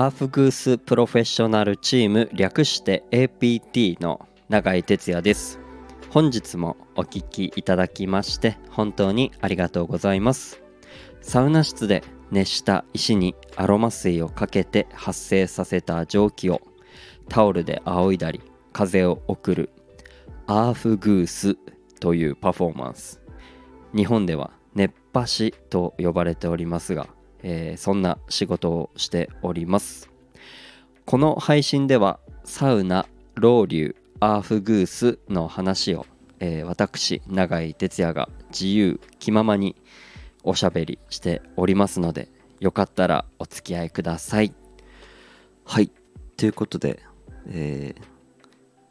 アーフグースプロフェッショナルチーム略して APT の永井哲也です。本日もお聞きいただきまして本当にありがとうございます。サウナ室で熱した石にアロマ水をかけて発生させた蒸気をタオルで仰いだり風を送るアーフグースというパフォーマンス。日本では熱波師と呼ばれておりますが、えーそんな仕事をしております。この配信ではサウナロウリュアーフグースの話を、えー私永井哲也が自由気ままにおしゃべりしておりますのでよかったらお付き合いください。はい。ということで、えー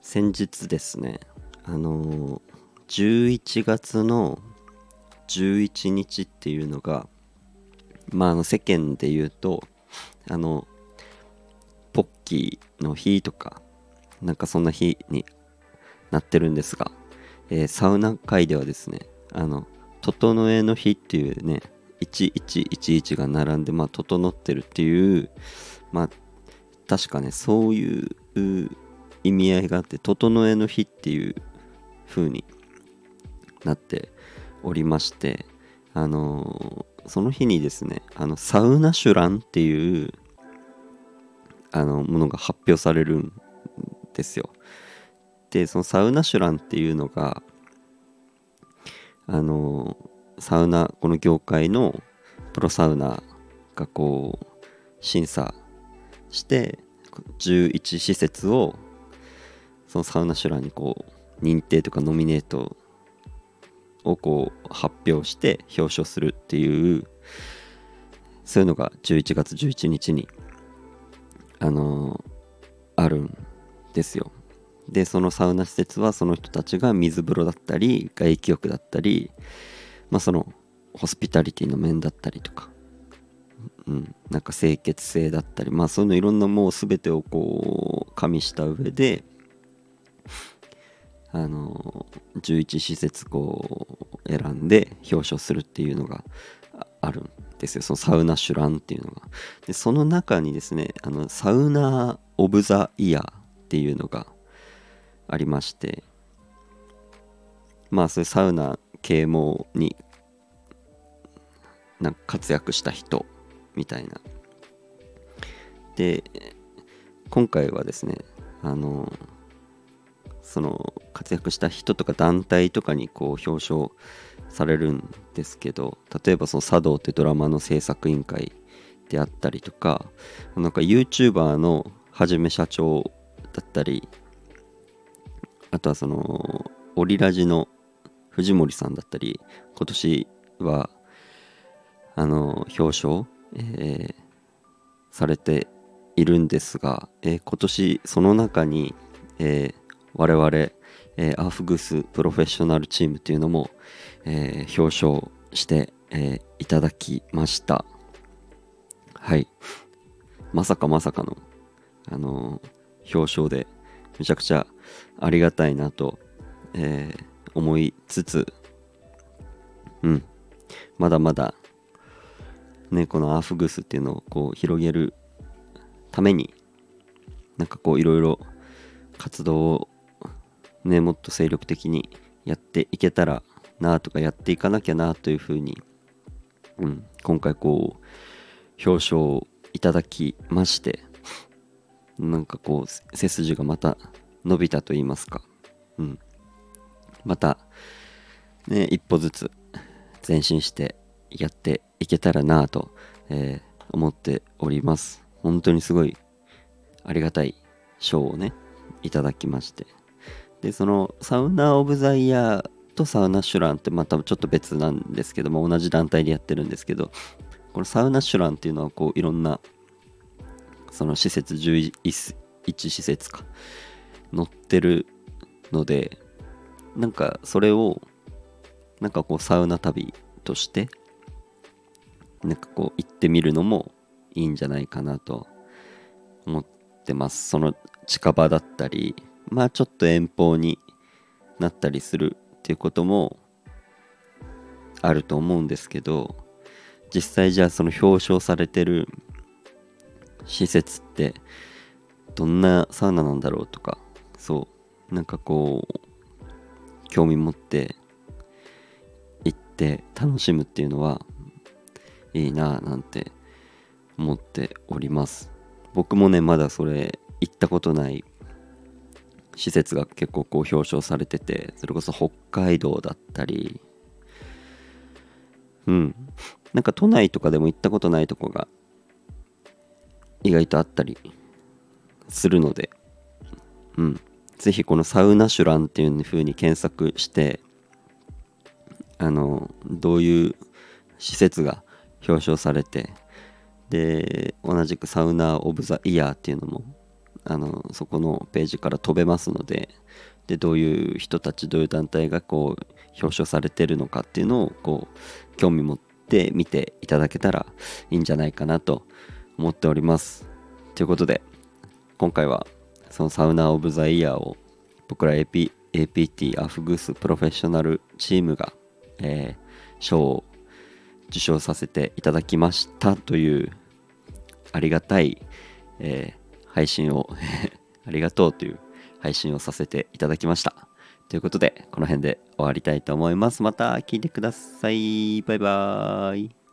先日ですねあのー11月の11日っていうのがまああの世間で言うとあのポッキーの日とかなんかそんな日になってるんですが、えーサウナ界ではですねあの整えの日っていうね1111が並んでまあ整ってるっていうまあ確かねそういう意味合いがあって整えの日っていう風になっておりましてあのーその日にですねあのサウナシュランっていうあのものが発表されるんですよ。でそのサウナシュランっていうのがあのサウナこの業界のプロサウナがこう審査して11施設をそのサウナシュランにこう認定とかノミネートをこう発表して表彰するっていうそういうのが11月11日にあのあるんですよ。でそのサウナ施設はその人たちが水風呂だったり外気浴だったりまあそのホスピタリティの面だったりとかうん、なんか清潔性だったりまあそういうのいろんなもう全てをこう加味した上であの11施設こう選んで表彰するっていうのがあるんですよ。そのサウナシュランっていうのが。でその中にですねあのサウナ・オブ・ザ・イヤーっていうのがありまして。まあそういうサウナ啓蒙になんか活躍した人みたいな。で今回はですねあのその活躍した人とか団体とかにこう表彰されるんですけど例えばその茶道ってドラマの制作委員会であったりとかなんか YouTuber のはじめ社長だったりあとはそのオリラジの藤森さんだったり今年はあの表彰、えーされているんですが、えー今年その中に、えー我々、えーアーフグスプロフェッショナルチームっていうのも、えー表彰して、えーいただきました。はい。まさかまさかのあの表彰でめちゃくちゃありがたいなと、え思いつつうん。まだまだねこのアーフグスっていうのをこう広げるためになんかこういろいろ活動をねもっと精力的にやっていけたらなとかやっていかなきゃなというふうに、うん、今回こう表彰をいただきましてなんかこう背筋がまた伸びたと言いますか、うん、またね一歩ずつ前進してやっていけたらなと、えー思っております。本当にすごいありがたい賞をねいただきまして。でそのサウナ・オブ・ザ・イヤーとサウナ・シュランってまたちょっと別なんですけども同じ団体でやってるんですけどこのサウナ・シュランっていうのはこういろんなその施設11施設か載ってるのでなんかそれをなんかこうサウナ旅としてなんかこう行ってみるのもいいんじゃないかなと思ってます。その近場だったりまあちょっと遠方になったりするっていうこともあると思うんですけど実際じゃあその表彰されてる施設ってどんなサウナなんだろうとかそうなんかこう興味持って行って楽しむっていうのはいいななんて思っております。僕もねまだそれ行ったことない施設が結構こう表彰されててそれこそ北海道だったりうん。なんか都内とかでも行ったことないとこが意外とあったりするのでうん。ぜひこのサウナシュランっていう風に検索してあのどういう施設が表彰されてで同じくサウナ・オブ・ザ・イヤーっていうのもあのそこのページから飛べますのででどういう人たちどういう団体がこう表彰されてるのかっていうのをこう興味持って見ていただけたらいいんじゃないかなと思っております。ということで今回はそのサウナ・オブ・ザ・イヤーを僕ら AP APT アフグースプロフェッショナルチームが、えー、賞を受賞させていただきましたというありがたい、え、配信を ありがとうという配信をさせていただきました。ということで、この辺で終わりたいと思います。また聞いてください。バイバーイ。